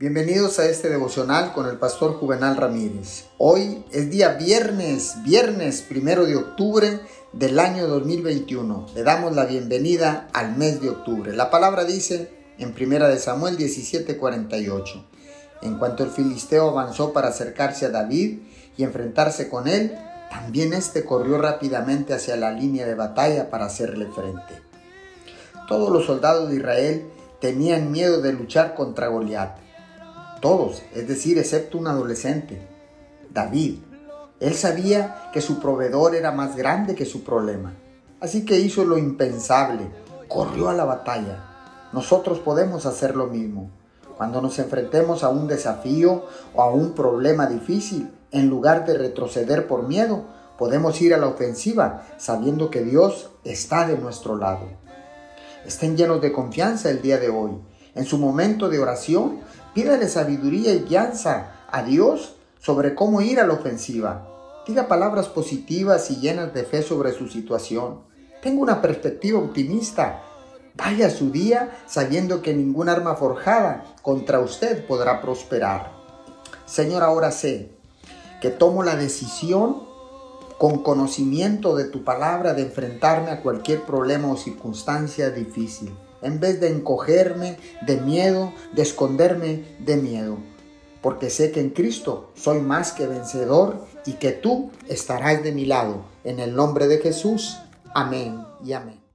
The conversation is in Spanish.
Bienvenidos a este devocional con el pastor Juvenal Ramírez. Hoy es día viernes, viernes primero de octubre del año 2021. Le damos la bienvenida al mes de octubre. La palabra dice en primera de Samuel 17:48. En cuanto el filisteo avanzó para acercarse a David y enfrentarse con él, también éste corrió rápidamente hacia la línea de batalla para hacerle frente. Todos los soldados de Israel tenían miedo de luchar contra Goliat todos, es decir, excepto un adolescente, David. Él sabía que su proveedor era más grande que su problema. Así que hizo lo impensable, corrió a la batalla. Nosotros podemos hacer lo mismo. Cuando nos enfrentemos a un desafío o a un problema difícil, en lugar de retroceder por miedo, podemos ir a la ofensiva sabiendo que Dios está de nuestro lado. Estén llenos de confianza el día de hoy. En su momento de oración, Pídale sabiduría y guianza a Dios sobre cómo ir a la ofensiva. Diga palabras positivas y llenas de fe sobre su situación. Tenga una perspectiva optimista. Vaya su día sabiendo que ningún arma forjada contra usted podrá prosperar. Señor, ahora sé que tomo la decisión con conocimiento de tu palabra de enfrentarme a cualquier problema o circunstancia difícil en vez de encogerme de miedo, de esconderme de miedo. Porque sé que en Cristo soy más que vencedor y que tú estarás de mi lado. En el nombre de Jesús. Amén y amén.